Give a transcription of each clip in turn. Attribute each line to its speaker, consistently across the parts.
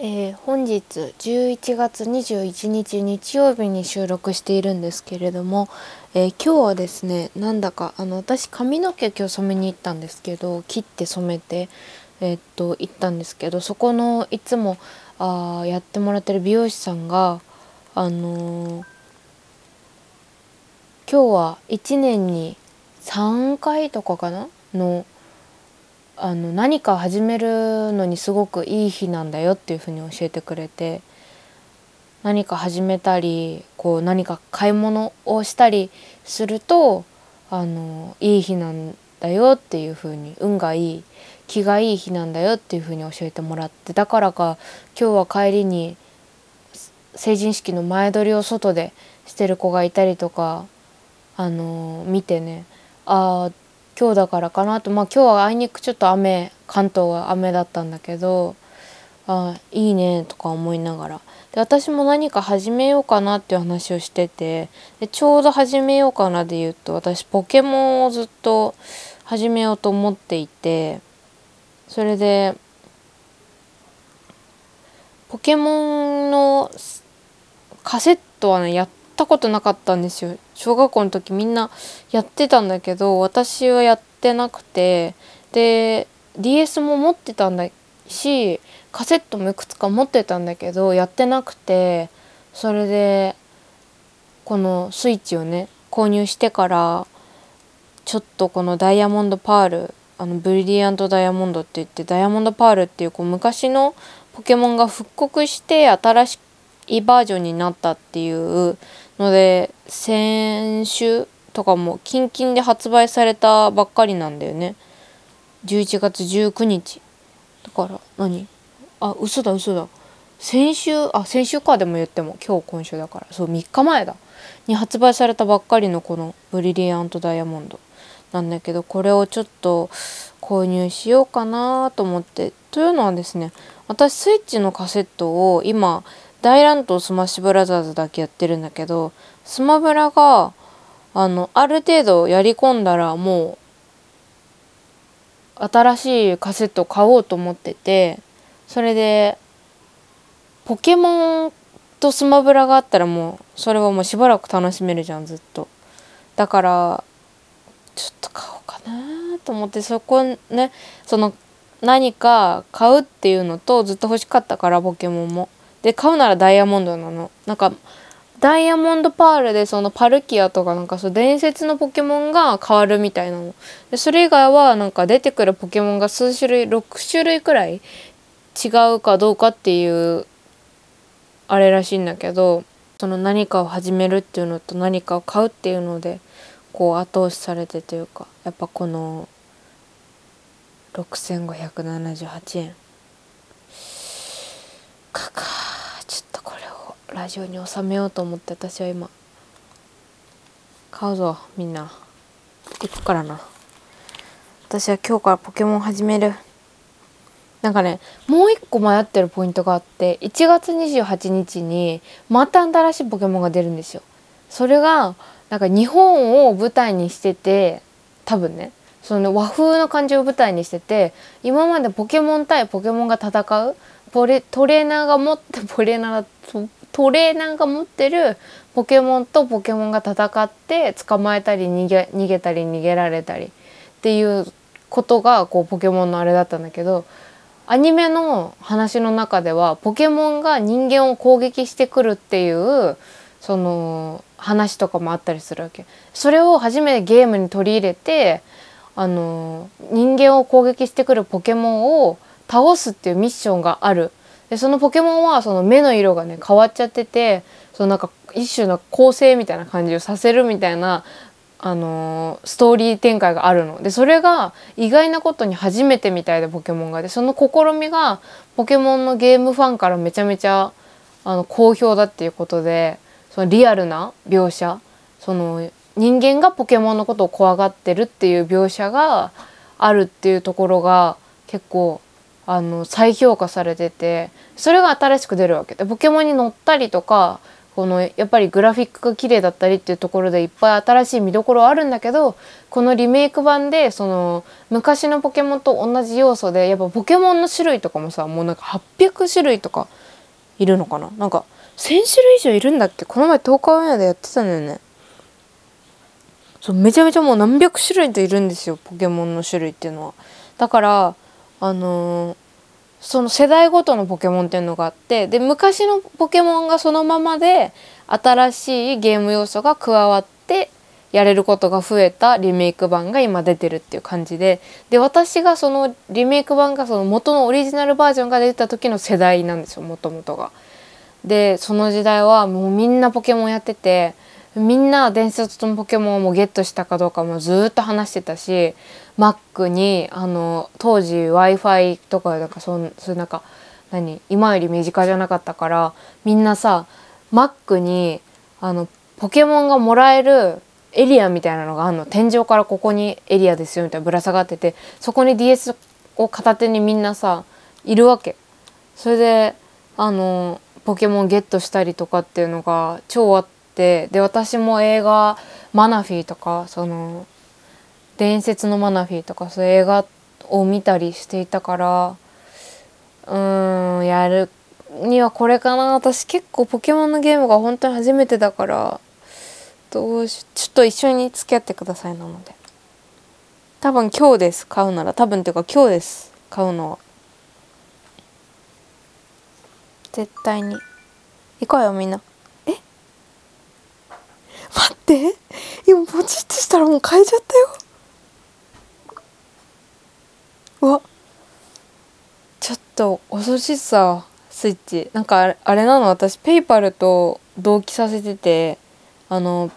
Speaker 1: えー、本日11月21日日曜日に収録しているんですけれども、えー、今日はですねなんだかあの私髪の毛今日染めに行ったんですけど切って染めてえー、っと行ったんですけどそこのいつもあやってもらってる美容師さんがあの今日は1年に3回とかかな？のあの何か始めるのにすごくいい日なんだよっていうふうに教えてくれて何か始めたりこう何か買い物をしたりするとあのいい日なんだよっていうふうに運がいい気がいい日なんだよっていうふうに教えてもらってだからか今日は帰りに成人式の前撮りを外でしてる子がいたりとかあの見てねああ今日だからかなと。まあ今日はあいにくちょっと雨関東は雨だったんだけどあいいねとか思いながら。で私も何か始めようかなっていう話をしててでちょうど始めようかなで言うと私ポケモンをずっと始めようと思っていてそれでポケモンのカセットはねやったことなかったんですよ。小学校の時みんなやってたんだけど私はやってなくてで DS も持ってたんだしカセットもいくつか持ってたんだけどやってなくてそれでこのスイッチをね購入してからちょっとこのダイヤモンドパールあのブリリアントダイヤモンドって言ってダイヤモンドパールっていうこう昔のポケモンが復刻して新しいバージョンになったっていうので先週とかもキンキンで発売されたばっかりなんだよね。11月19日。だから何？あ嘘だ嘘だ。先週あ先週かでも言っても。今日今週だから。そう3日前だ。に発売されたばっかりのこのブリリアントダイヤモンド。なんだけどこれをちょっと購入しようかなと思って。というのはですね私スイッチのカセットを今大乱闘スマッシュブラザーズだけやってるんだけどスマブラがあのある程度やり込んだらもう新しいカセット買おうと思っててそれでポケモンとスマブラがあったらもうそれはもうしばらく楽しめるじゃんずっと。だからちょっと買おうかなと思ってそこねその何か買うっていうのとずっと欲しかったからポケモンも。で買うならダイヤモンドなの。なんかダイヤモンドパールでそのパルキアとかなんかそう伝説のポケモンが変わるみたいなの。でそれ以外はなんか出てくるポケモンが数種類6種類くらい違うかどうかっていうあれらしいんだけどその何かを始めるっていうのと何かを買うっていうのでこう後押しされてというかやっぱこの6578円。かか。ラジオに収めようと思って私は今。買うぞみんな。行くからな。私は今日からポケモン始める。なんかねもう一個迷ってるポイントがあって1月28日にまた新しいポケモンが出るんですよ。それがなんか日本を舞台にしてて多分ね。その和風の感じを舞台にしてて今までポケモン対ポケモンが戦うトレトレーナーが持ってトレーナートレーナーが持ってるポケモンとポケモンが戦って捕まえたり逃げ逃げたり逃げられたりっていうことがこうポケモンのあれだったんだけどアニメの話の中ではポケモンが人間を攻撃してくるっていうその話とかもあったりするわけ。それを初めてゲームに取り入れてあの人間を攻撃してくるポケモンを倒すっていうミッションがあるでそのポケモンはその目の色がね変わっちゃっててそのなんか一種の構成みたいな感じをさせるみたいなあのー、ストーリー展開があるの。でそれが意外なことに初めてみたいでポケモンが。でその試みがポケモンのゲームファンからめちゃめちゃあの好評だっていうことでそのリアルな描写。その人間がポケモンのことを怖がってるっていう描写があるっていうところが結構あの再評価されててそれが新しく出るわけでポケモンに乗ったりとかこのやっぱりグラフィックが綺麗だったりっていうところでいっぱい新しい見どころあるんだけどこのリメイク版でその昔のポケモンと同じ要素でやっぱポケモンの種類とかもさもうなんか800種類とかいるのかな？なんか1,000種類以上いるんだっけ？この前10日オンエアでやってたんだよね。そうめちゃめちゃもう何百種類といるんですよポケモンの種類っていうのは。だからあのーその世代ごとのポケモンっていうのがあってで昔のポケモンがそのままで新しいゲーム要素が加わってやれることが増えたリメイク版が今出てるっていう感じでで私がそのリメイク版がその元のオリジナルバージョンが出てた時の世代なんですよもともとが。でその時代はもうみんなポケモンやっててみんな伝説のポケモンをもゲットしたかどうかもずっと話してたし Mac にあの当時 w i f i とかなんかそんそういうなんか何今より身近じゃなかったからみんなさ Mac にあのポケモンがもらえるエリアみたいなのがあるの天井からここにエリアですよみたいなぶら下がっててそこに DS を片手にみんなさいるわけ。それであのポケモンゲットしたりとかっていうのが超あってで私も映画「マナフィー」とかその伝説のマナフィーとかそういう映画を見たりしていたからうーんやるにはこれかな。私結構ポケモンのゲームが本当に初めてだからどうしちょっと一緒に付き合ってくださいなので。多分今日です。買うなら。多分っていうか今日です。買うのは。絶対に。行こうよみんな。え？待って。今ポチッとしたらもう買えちゃったよ。うわ。ちょっと恐ろしさスイッチ。なんかあれなの？私ペイパルと同期させててあの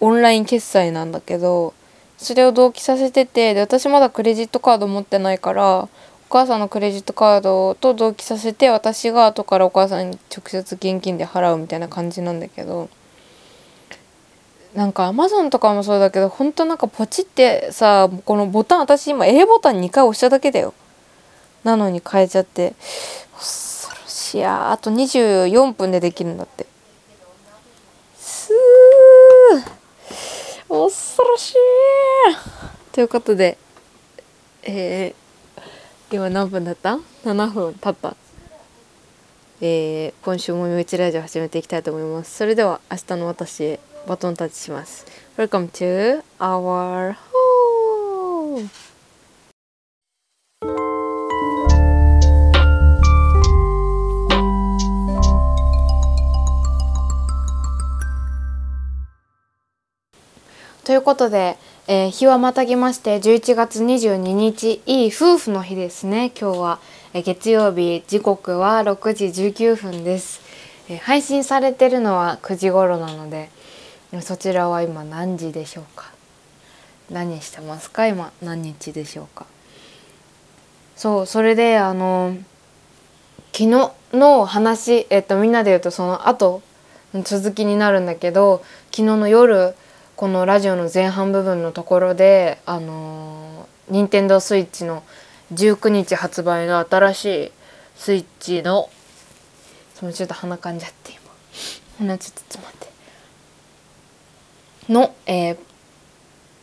Speaker 1: オンライン決済なんだけどそれを同期させててで私まだクレジットカード持ってないからお母さんのクレジットカードと同期させて私が後からお母さんに直接現金で払うみたいな感じなんだけどなんかアマゾンとかもそうだけどほんとなんかポチってさこのボタン私今 A ボタン2回押しただけだよ。なのに変えちゃって。恐ろしいや。あと24分でできるんだって。すー。恐ろしい。ということでえー、今何分だった ?7 分経った。えー、今週もみうちラジオ始めていきたいと思います。それでは明日の私へ。バトンタッチします。Welcome to our home. ということで、えー、日はまたぎまして11月22日いい夫婦の日ですね。今日は、えー、月曜日時刻は6時19分です、えー、配信されてるのは9時頃なのでそちらは今何時でしょうか？何してますか？今何日でしょうか？そうそれであの昨日の話えっとみんなで言うとその後続きになるんだけど昨日の夜このラジオの前半部分のところであの任天堂スイッチの19日発売の新しいスイッチのそのちょっと鼻かんじゃって今。鼻ちょっと詰まって。の、えー、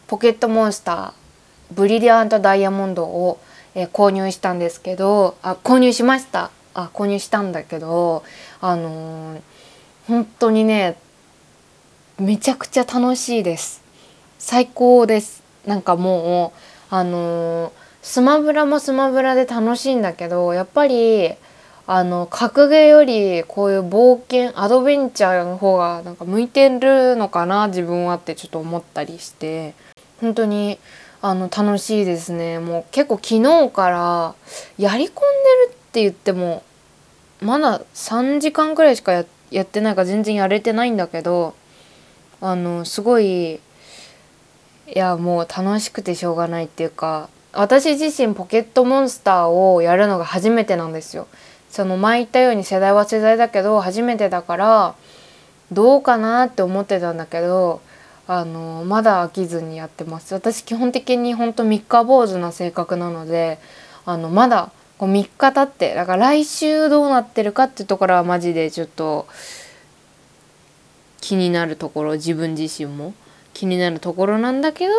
Speaker 1: ポケットモンスターブリリアントダイヤモンドを、えー、購入したんですけどあ購入しました。あ購入したんだけどあのー、本当にねめちゃくちゃ楽しいです。最高です。なんかもうあのー、スマブラもスマブラで楽しいんだけどやっぱりあの格ゲーよりこういう冒険アドベンチャーの方がなんか向いてるのかな自分はってちょっと思ったりして本当にあの楽しいですねもう結構昨日からやり込んでるって言ってもまだ3時間くらいしかややってないから全然やれてないんだけどあのすごいいやもう楽しくてしょうがないっていうか私自身ポケットモンスターをやるのが初めてなんですよ。その前言ったように世代は世代だけど初めてだからどうかなって思ってたんだけどあのまだ飽きずにやってます。私基本的にほんと三日坊主な性格なのであのまだこう3日経ってだから来週どうなってるかっていうところはマジでちょっと気になるところ自分自身も。気になるところなんだけど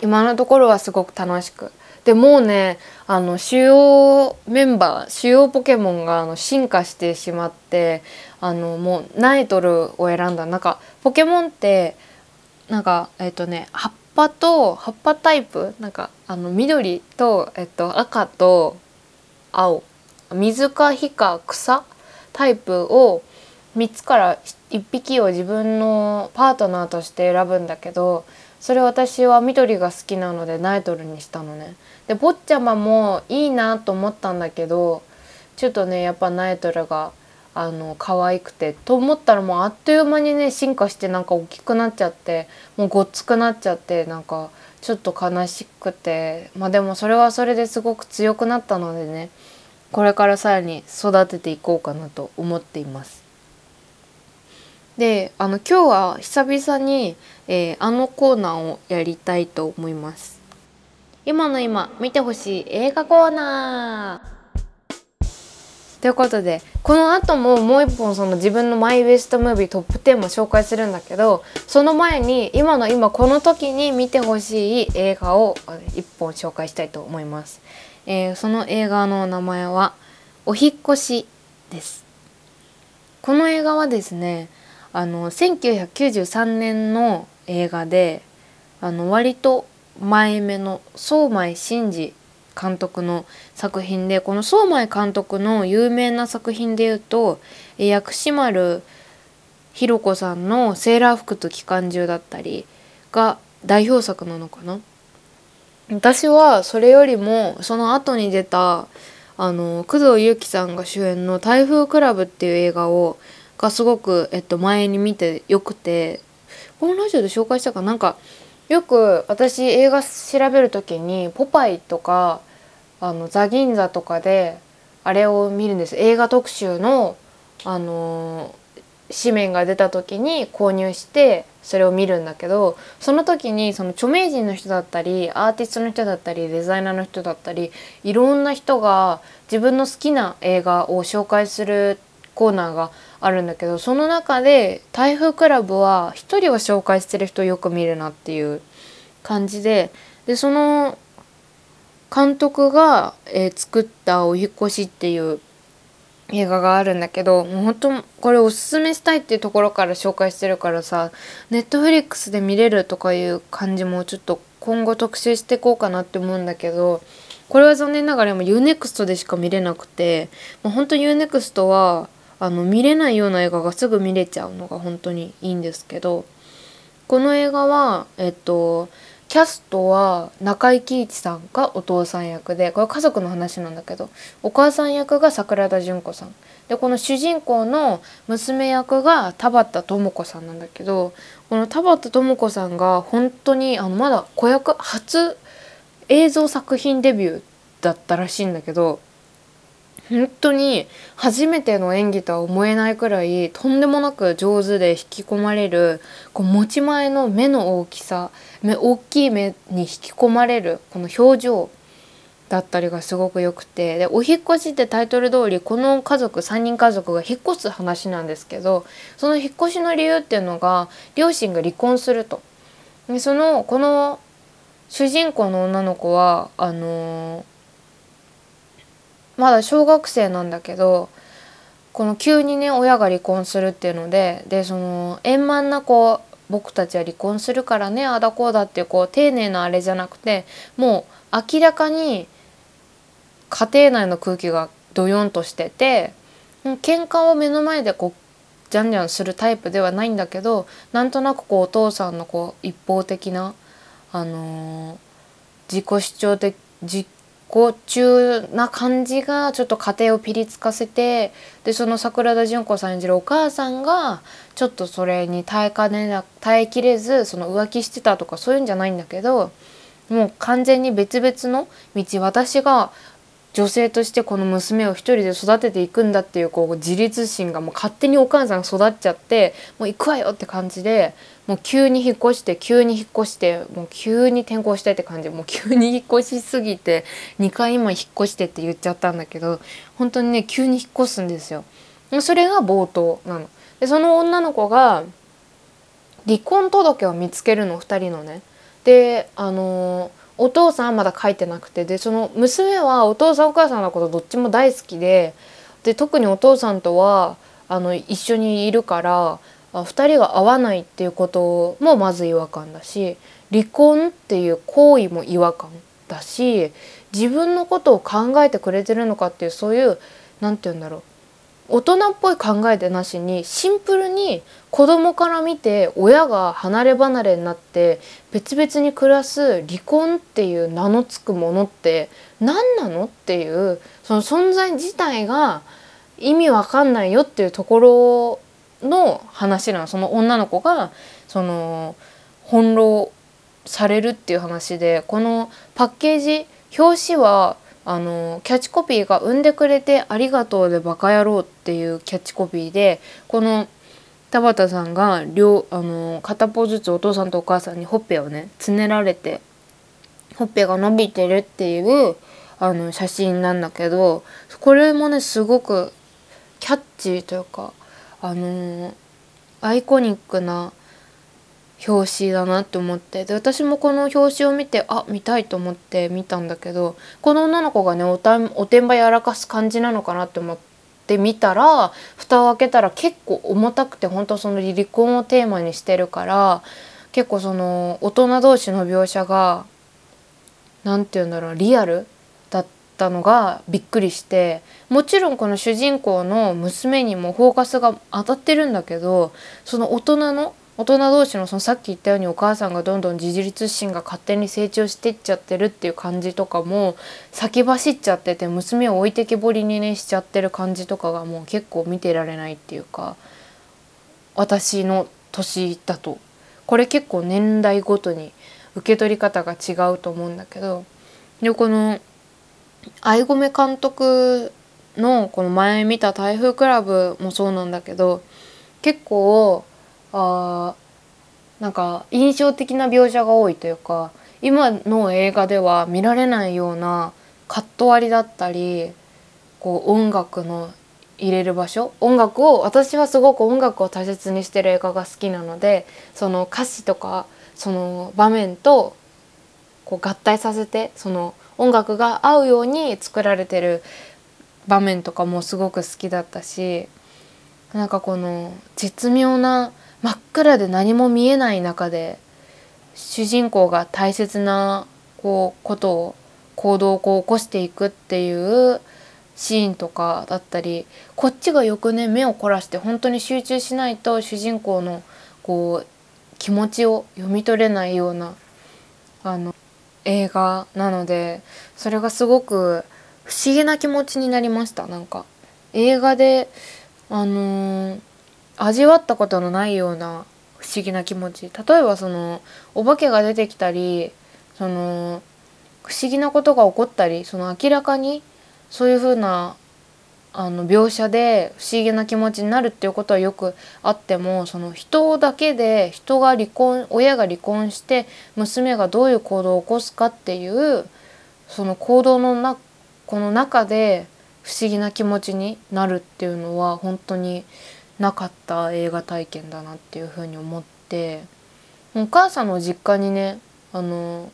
Speaker 1: 今のところはすごく楽しくでもうねあの主要メンバー主要ポケモンがあの進化してしまってあのもうナイトルを選んだ。なんかポケモンってなんかえっ、とね葉っぱと葉っぱタイプなんかあの緑と、えっと、赤と青水か火か草タイプを3つから1匹を自分のパートナーとして選ぶんだけどそれ私は緑が好きなのでナイトルにしたのね。で坊ちゃまもいいなと思ったんだけどちょっとねやっぱナイトルがあの可愛くてと思ったらもうあっという間にね進化してなんか大きくなっちゃってもうごっつくなっちゃってなんかちょっと悲しくてまあでもそれはそれですごく強くなったのでねこれからさらに育てていこうかなと思っています。であの今日は久々に、えー、あのコーナーをやりたいと思います。今の今見てほしい映画コーナー。ということでこの後ももう一本その自分のマイベストムービートップ10も紹介するんだけどその前に今の今この時に見てほしい映画を一本紹介したいと思います、えー、その映画の名前はお引越しです。この映画はですねあの1993年の映画であの割と前目の相米真二監督の作品でこの相米監督の有名な作品でいうと薬師丸ひろ子さんの「セーラー服と機関銃」だったりが代表作なのかな。私はそれよりもその後に出たあの工藤由紀さんが主演の「台風クラブ」っていう映画をがすごく、えっと、前に見てよくてこのラジオで紹介したかな？んかよく私映画調べる時に「ポパイ」とかあのザ・銀座とかであれを見るんです。映画特集のあの紙面が出た時に購入してそれを見るんだけどその時にその著名人の人だったりアーティストの人だったりデザイナーの人だったりいろんな人が自分の好きな映画を紹介するコーナーがあるんだけどその中で台風クラブは一人は紹介してる人よく見るなっていう感じででその監督が、えー、作った「お引越し」っていう映画があるんだけどもう本当これおすすめしたいっていうところから紹介してるからさネットフリックスで見れるとかいう感じもちょっと今後特集していこうかなって思うんだけどこれは残念ながら今 UNEXT でしか見れなくてもう本当 UNEXT はあの見れないような映画がすぐ見れちゃうのが本当にいいんですけどこの映画はえっとキャストは中井貴一さんがお父さん役でこれ家族の話なんだけどお母さん役が桜田淳子さん。でこの主人公の娘役が田畑智子さんなんだけどこの田畑智子さんが本当にあのまだ子役初映像作品デビューだったらしいんだけど本当に初めての演技とは思えないくらいとんでもなく上手で引き込まれるこう持ち前の目の大きさ目大きい目に引き込まれるこの表情だったりがすごく良くてで「お引越し」ってタイトル通りこの家族3人家族が引っ越す話なんですけどその引っ越しの理由っていうのが両親が離婚すると。でそのこの主人公の女の子はあのーまだ小学生なんだけどこの急にね親が離婚するっていうのででその円満なこう僕たちは離婚するからねあだこうだっていうこう丁寧なあれじゃなくてもう明らかに家庭内の空気がドヨンとしてて喧嘩を目の前でこうじゃんじゃんするタイプではないんだけどなんとなくこうお父さんのこう一方的な、あのー、自己主張的自行中な感じがちょっと家庭をピリつかせてでその桜田淳子さん演じるお母さんがちょっとそれに耐えかねな耐えきれずその浮気してたとかそういうんじゃないんだけどもう完全に別々の道私が女性としてこの娘を一人で育てていくんだっていうこう自立心がもう勝手にお母さんが育っちゃってもう行くわよって感じでもう急に引っ越して急に引っ越してもう急に転校してって感じもう急に引っ越しすぎて2回今引っ越してって言っちゃったんだけど本当にね急に引っ越すんですよ。それが冒頭なの。でその女の子が離婚届を見つけるの2人のね。であのお父さんはまだ書いてなくてでその娘はお父さんお母さんのことどっちも大好きでで特にお父さんとはあの一緒にいるから2人が合わないっていうこともまず違和感だし離婚っていう行為も違和感だし自分のことを考えてくれてるのかっていうそういう何て言うんだろう大人っぽい考えでなしにシンプルに子供から見て親が離れ離れになって別々に暮らす離婚っていう名の付くものって何なのっていうその存在自体が意味わかんないよっていうところの話なの。その女の子がその翻弄されるっていう話でこのパッケージ表紙はあのキャッチコピーが「産んでくれてありがとうでバカ野郎」っていうキャッチコピーでこの田畑さんが両あの片方ずつお父さんとお母さんにほっぺをねつねられてほっぺが伸びてるっていうあの写真なんだけどこれもねすごくキャッチーというかあのアイコニックな表紙だなって思って。で私もこの表紙を見てあ見たいと思って見たんだけどこの女の子がねおたおてんばやらかす感じなのかなって思って見たら蓋を開けたら結構重たくて本当その離婚をテーマにしてるから結構その大人同士の描写が何て言うんだろうリアルったのがびっくりしてもちろんこの主人公の娘にもフォーカスが当たってるんだけどその大人の大人同士のそのさっき言ったようにお母さんがどんどん自立心が勝手に成長していっちゃってるっていう感じとかも先走っちゃってて娘を置いてけぼりにねしちゃってる感じとかがもう結構見てられないっていうか私の年だと。これ結構年代ごとに受け取り方が違うと思うんだけどでこの藍込監督のこの前見た「台風クラブ」もそうなんだけど結構あなんか印象的な描写が多いというか今の映画では見られないようなカット割りだったりこう音楽の入れる場所音楽を私はすごく音楽を大切にしてる映画が好きなのでその歌詞とかその場面とこう合体させてその音楽が合うように作られてる場面とかもすごく好きだったしなんかこの絶妙な真っ暗で何も見えない中で主人公が大切なこうことを行動をこう起こしていくっていうシーンとかだったりこっちがよくね目を凝らして本当に集中しないと主人公のこう気持ちを読み取れないようなあの映画なのでそれがすごく不思議な気持ちになりました。なんか映画であのー味わったことのないような不思議な気持ち。例えばそのお化けが出てきたりその不思議なことが起こったりその明らかにそういう風なあの描写で不思議な気持ちになるっていうことはよくあってもその人だけで人が離婚親が離婚して娘がどういう行動を起こすかっていう。その行動のなこの中で不思議な気持ちになるっていうのは本当になかった映画体験だなっていうふうに思って。お母さんの実家にねあの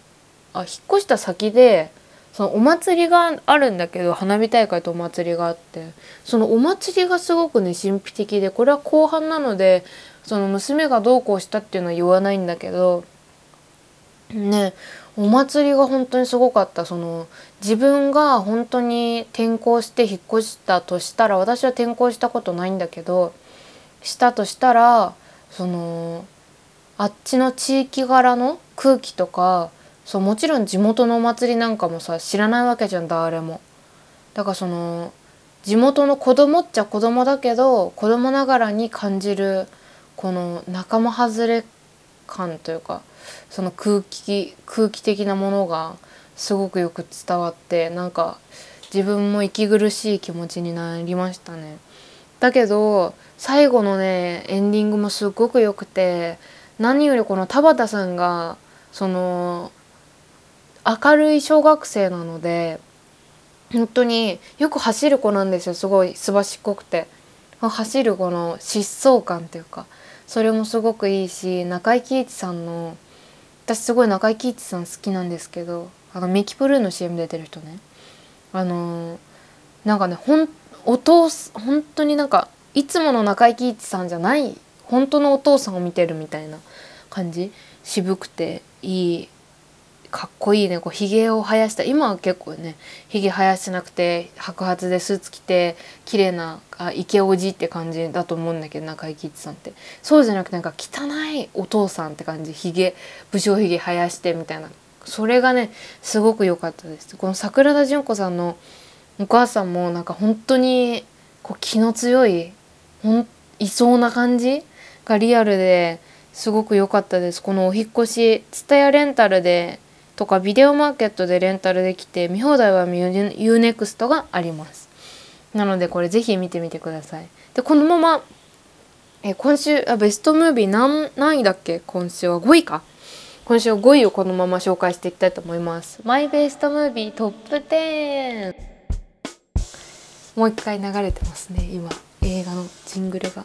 Speaker 1: あ引っ越した先でそのお祭りがあるんだけど花火大会とお祭りがあってそのお祭りがすごくね神秘的でこれは後半なのでその娘がどうこうしたっていうのは言わないんだけどねお祭りが本当にすごかった。その自分が本当に転校して引っ越したとしたら私は転校したことないんだけどしたとしたらそのあっちの地域柄の空気とかそうもちろん地元のお祭りなんかもさ知らないわけじゃん誰も。だからその地元の子供っちゃ子供だけど子供ながらに感じるこの仲間外れ感というかその空気空気的なものがすごくよく伝わってなんか自分も息苦しい気持ちになりましたね。だけど最後のねエンディングもすごく良くて何よりこの田畑さんがその明るい小学生なので本当によく走る子なんですよ。すごいすばしっこくて。走るこの疾走感っていうか。それもすごくいいし中井貴一さんの私すごい中井貴一さん好きなんですけどあのミキプルーの CM 出てる人ね。あのなんかねほんお父本当になんかいつもの中井貴一さんじゃない本当のお父さんを見てるみたいな感じ。渋くていいかっこいいね。こうひげを生やした。今は結構ねひげ生やしてなくて白髪でスーツ着て綺麗なあイケおじって感じだと思うんだけど中井貴一さんって。そうじゃなくてなんか汚いお父さんって感じ。ひげ武将ひげ生やしてみたいな。それがねすごく良かったです。この桜田淳子さんのお母さんもなんか本当にこう気の強いほんいそうな感じがリアルですごく良かったです。このお引越し蔦屋レンタルでとかビデオマーケットでレンタルできて見放題は UNEXT があります。なのでこれぜひ見てみてください。でこのままえ今週あベストムービー何何位だっけ？今週は5位か。今週は5位をこのまま紹介していきたいと思います。マイベストムービートップ10もう一回流れてますね。今映画のジングルが。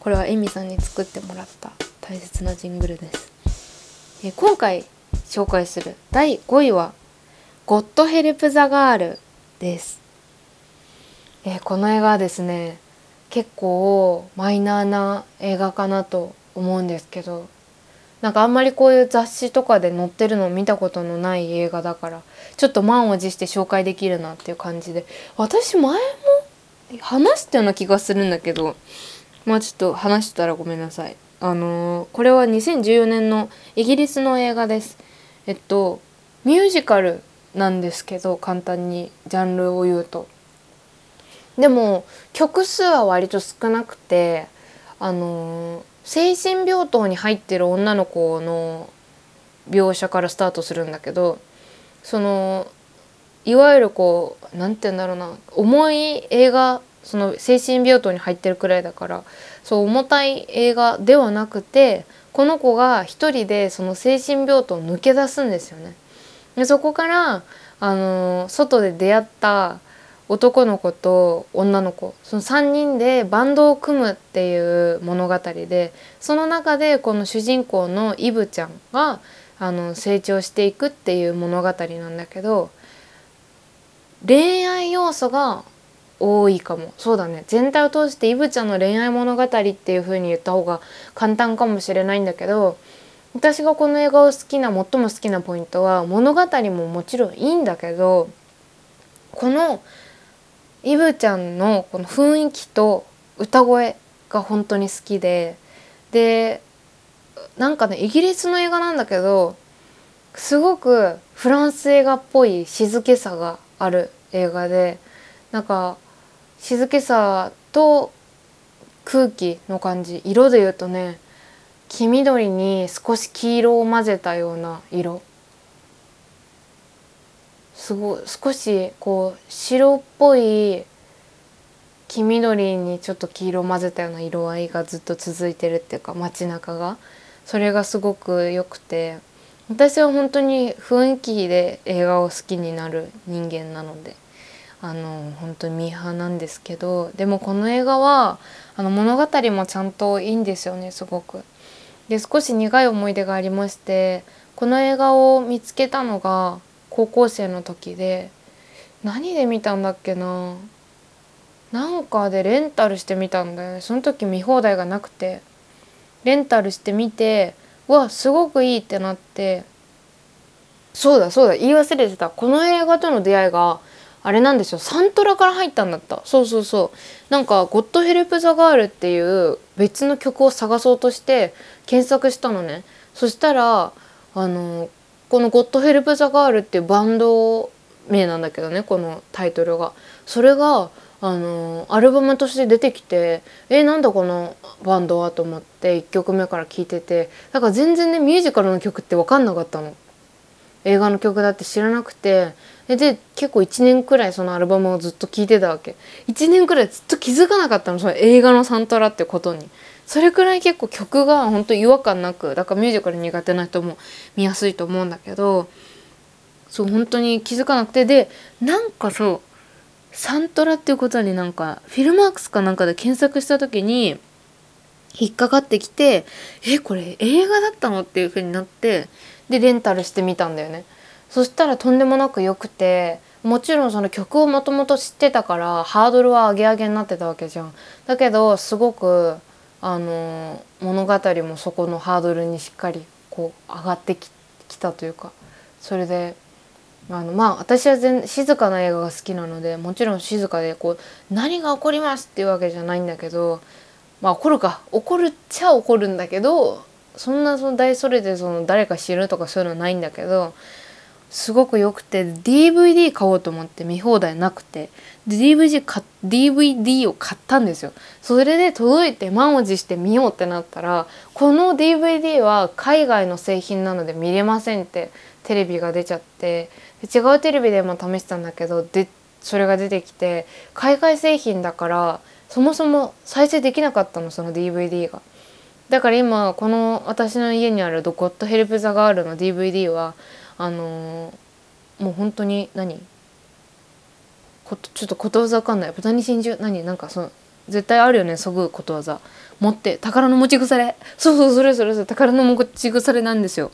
Speaker 1: これはエミさんに作ってもらった大切なジングルです。え今回紹介する。第5位は「ゴッドヘルプ・ザ・ガール」です、えこの映画はですね結構マイナーな映画かなと思うんですけどなんかあんまりこういう雑誌とかで載ってるのを見たことのない映画だからちょっと満を持して紹介できるなっていう感じで私前も話したような気がするんだけどまあちょっと話したらごめんなさい。あのー、これは2014年のイギリスの映画です。えっとミュージカルなんですけど簡単にジャンルを言うと。でも曲数は割と少なくてあの、精神病棟に入ってる女の子の描写からスタートするんだけどそのいわゆるこう何て言うんだろうな重い映画その精神病棟に入ってるくらいだからそう重たい映画ではなくてこの子が一人でその精神病棟を抜け出すんですよね。でそこからあの外で出会った男の子と女の子その3人でバンドを組むっていう物語でその中でこの主人公のイブちゃんがあの成長していくっていう物語なんだけど恋愛要素が多いかも。そうだね。全体を通してイブちゃんの恋愛物語っていう風に言った方が簡単かもしれないんだけど私がこの映画を好きな最も好きなポイントは物語ももちろんいいんだけどこのイブちゃんのこの雰囲気と歌声が本当に好きででなんかねイギリスの映画なんだけどすごくフランス映画っぽい静けさがある映画でなんか静けさと空気の感じ。色で言うとね黄緑に少し黄色を混ぜたような色。すご少しこう白っぽい黄緑にちょっと黄色を混ぜたような色合いがずっと続いてるっていうか街中が。それがすごく良くて。私は本当に雰囲気で映画を好きになる人間なので。あの本当にミーハーなんですけどでもこの映画はあの物語もちゃんといいんですよねすごく。で少し苦い思い出がありましてこの映画を見つけたのが高校生の時で何で見たんだっけななんかでレンタルしてみたんだよ。ねその時見放題がなくてレンタルしてみてわすごくいいってなって。そうだそうだ言い忘れてた。この映画との出会いがあれなんですよ。サントラから入ったんだった。そうそうそう。なんか「ゴッドヘルプ・ザ・ガール」っていう別の曲を探そうとして検索したのね。そしたらあのこの「ゴッドヘルプ・ザ・ガール」っていうバンド名なんだけどねこのタイトルが。それがあのアルバムとして出てきてえなんだこのバンドはと思って1曲目から聴いててだから全然ねミュージカルの曲って分かんなかったの。映画の曲だって知らなくてで結構1年くらいそのアルバムをずっと聴いてたわけ。1年くらいずっと気づかなかったのその映画のサントラってことに。それくらい結構曲が本当違和感なくだからミュージカル苦手な人も見やすいと思うんだけどそう本当に気づかなくてでなんかそうサントラっていうことになんかフィルマークスかなんかで検索した時に引っかかってきてえこれ映画だったのっていう風になってでレンタルしてみたんだよね。そしたらとんでもなく良くてもちろんその曲をもともと知ってたからハードルは上げ上げになってたわけじゃん。だけどすごくあの物語もそこのハードルにしっかりこう上がってきたというか。それであのまあ私は全静かな映画が好きなのでもちろん静かでこう何が起こりますっていうわけじゃないんだけどまあ怒るか。怒るっちゃ怒るんだけどそんなその大それでその誰か知るとかそういうのはないんだけどすごく良くて DVD 買おうと思って見放題なくて。DVD, か DVD を買ったんですよ。それで届いて満を持して見ようってなったらこの DVD は海外の製品なので見れませんってテレビが出ちゃって。違うテレビでも試したんだけどでそれが出てきて海外製品だからそもそも再生できなかったのその DVD が。だから今この私の家にある「ドゴッド・ヘルプ・ザ・ガール」の DVD はあのー、もう本当に何？ことちょっとことわざわかんない。豚に真珠？何？なんかその絶対あるよねそぐことわざ。持って宝の持ち腐れ。そうそうそれそれそれ。宝の持ち腐れなんですよ。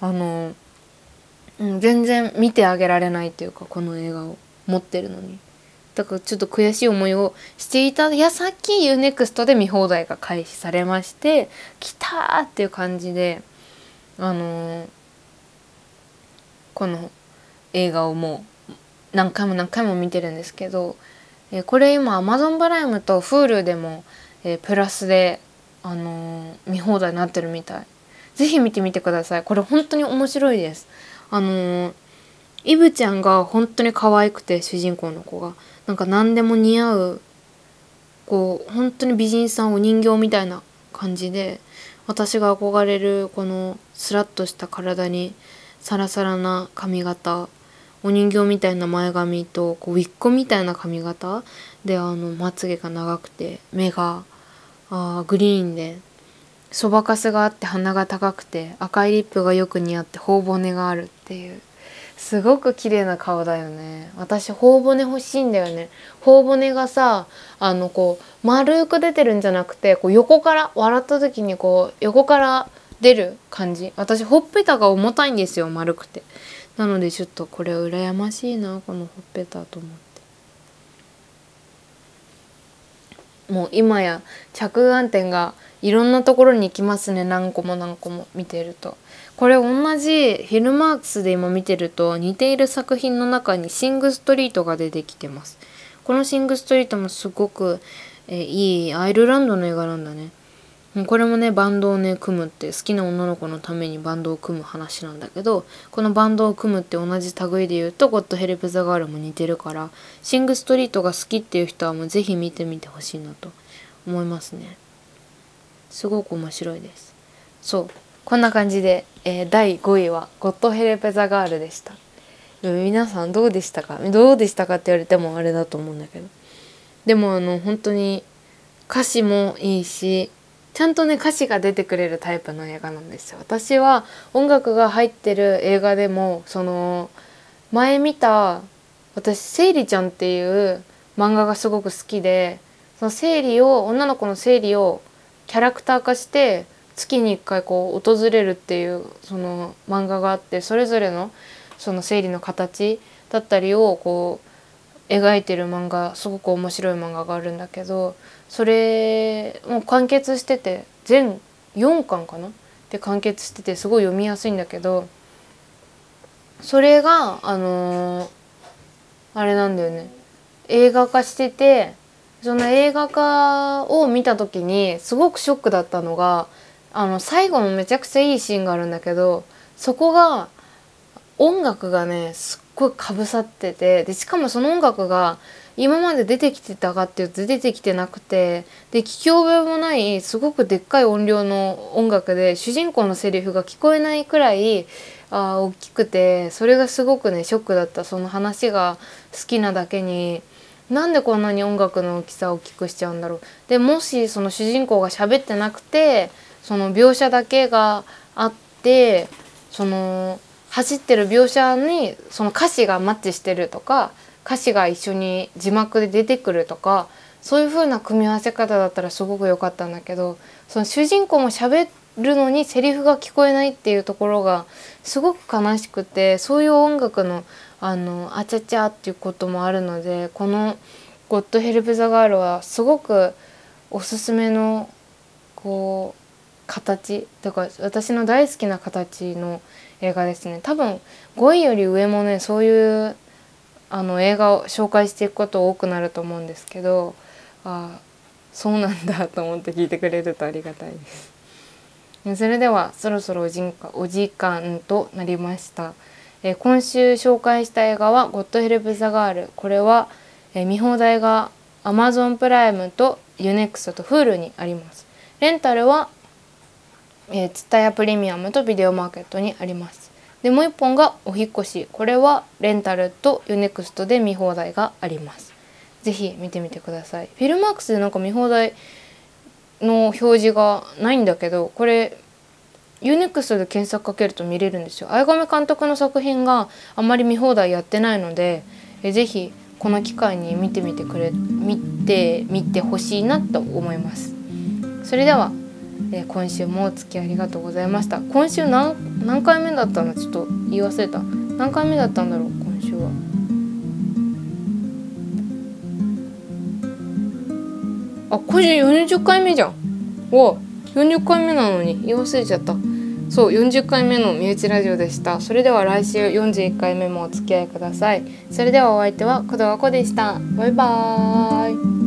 Speaker 1: あの、うん、全然見てあげられないっていうかこの映画を。持ってるのに。だからちょっと悔しい思いをしていた矢先 UNEXT で見放題が開始されまして来たっていう感じであのー、この映画をもう何回も何回も見てるんですけど、えー、これ今 Amazon プライムと Hulu でも、えー、プラスで、あの見放題になってるみたい。是非見てみてください。これ本当に面白いです。あのイブちゃんが本当に可愛くて主人公の子がなんか何でも似合うこう本当に美人さんお人形みたいな感じで私が憧れるこのスラッとした体にサラサラな髪型。お人形みたいな前髪とこうウィッグみたいな髪型。であのまつげが長くて目があグリーンでそばかすがあって鼻が高くて赤いリップがよく似合って頬骨があるっていう。すごく綺麗な顔だよね。私頬骨欲しいんだよね。頬骨がさあのこう丸く出てるんじゃなくてこう横から笑った時にこう横から出る感じ。私ほっぺたが重たいんですよ丸くて。なのでちょっとこれ羨ましいなこのほっぺたと思って。もう今や着眼点がいろんなところに行きますね何個も何個も見てると。これ同じフィルマークスで今見てると似ている作品の中にシング・ストリートが出てきてます。このシング・ストリートもすごく、えいいアイルランドの映画なんだね。これもねバンドをね組むって好きな女の子のためにバンドを組む話なんだけどこのバンドを組むって同じ類で言うと「ゴッド・ヘルプ・ザ・ガール」も似てるからシング・ストリートが好きっていう人はもう是非見てみてほしいなと思いますね。すごく面白いです。そう。こんな感じで、えー、第5位は「ゴッド・ヘルプ・ザ・ガール」でした。皆さんどうでしたか？どうでしたかって言われてもあれだと思うんだけど。でもあの本当に歌詞もいいしちゃんとね歌詞が出てくれるタイプの映画なんですよ。私は音楽が入ってる映画でもその前見た私「生理ちゃん」っていう漫画がすごく好きでその生理を女の子の生理をキャラクター化して月に1回こう訪れるっていうその漫画があってそれぞれのその生理の形だったりをこう描いてる漫画すごく面白い漫画があるんだけどそれもう完結してて全4巻かな？で完結しててすごい読みやすいんだけどそれがあのー、あれなんだよね。映画化しててその映画化を見た時にすごくショックだったのがあの最後のめちゃくちゃいいシーンがあるんだけどそこが音楽がねすっごいかぶさっててでしかもその音楽が今まで出てきてたかっていうと出てきてなくてで聞き覚えもないすごくでっかい音量の音楽で主人公のセリフが聞こえないくらいあ大きくてそれがすごくねショックだった。その話が好きなだけになんでこんなに音楽の大きさを大きくしちゃうんだろう。でもしその主人公が喋ってなくてその描写だけがあってその走ってる描写にその歌詞がマッチしてるとか歌詞が一緒に字幕で出てくるとかそういう風な組み合わせ方だったらすごく良かったんだけどその主人公も喋るのにセリフが聞こえないっていうところがすごく悲しくてそういう音楽のあのあちゃちゃっていうこともあるのでこの「ゴッド・ヘルプ・ザ・ガール」はすごくおすすめのこう形だか私の大好きな形の映画ですね多分5位より上もねそういうあの映画を紹介していくこと多くなると思うんですけどあそうなんだと思って聞いてくれるとありがたいです。それではそろそろお時お時間となりました。えー、今週紹介した映画は「ゴッドヘルプ・ザ・ガール」これは、えー、見放題が Amazon プライムと U-NEXT と Hulu にあります。レンタルはえー、ツタヤプレミアムとビデオマーケットにあります。でもう一本がお引越し。これはレンタルと U-NEXT で見放題があります。ぜひ見てみてください。フィルマークスでなんか見放題の表示がないんだけどこれユネクストで検索かけると見れるんですよ。相亀監督の作品があんまり見放題やってないのでえぜひこの機会に見てみてくれ見てみてほしいなと思います。それではえー、今週もお付き合いありがとうございました。今週何何回目だったの？ちょっと言い忘れた。何回目だったんだろう？今週は。あ今週40回目じゃん。お40回目なのに。言い忘れちゃった。そう40回目の身内ラジオでした。それでは来週41回目もお付き合いください。それではお相手は工藤和子でした。バイバーイ。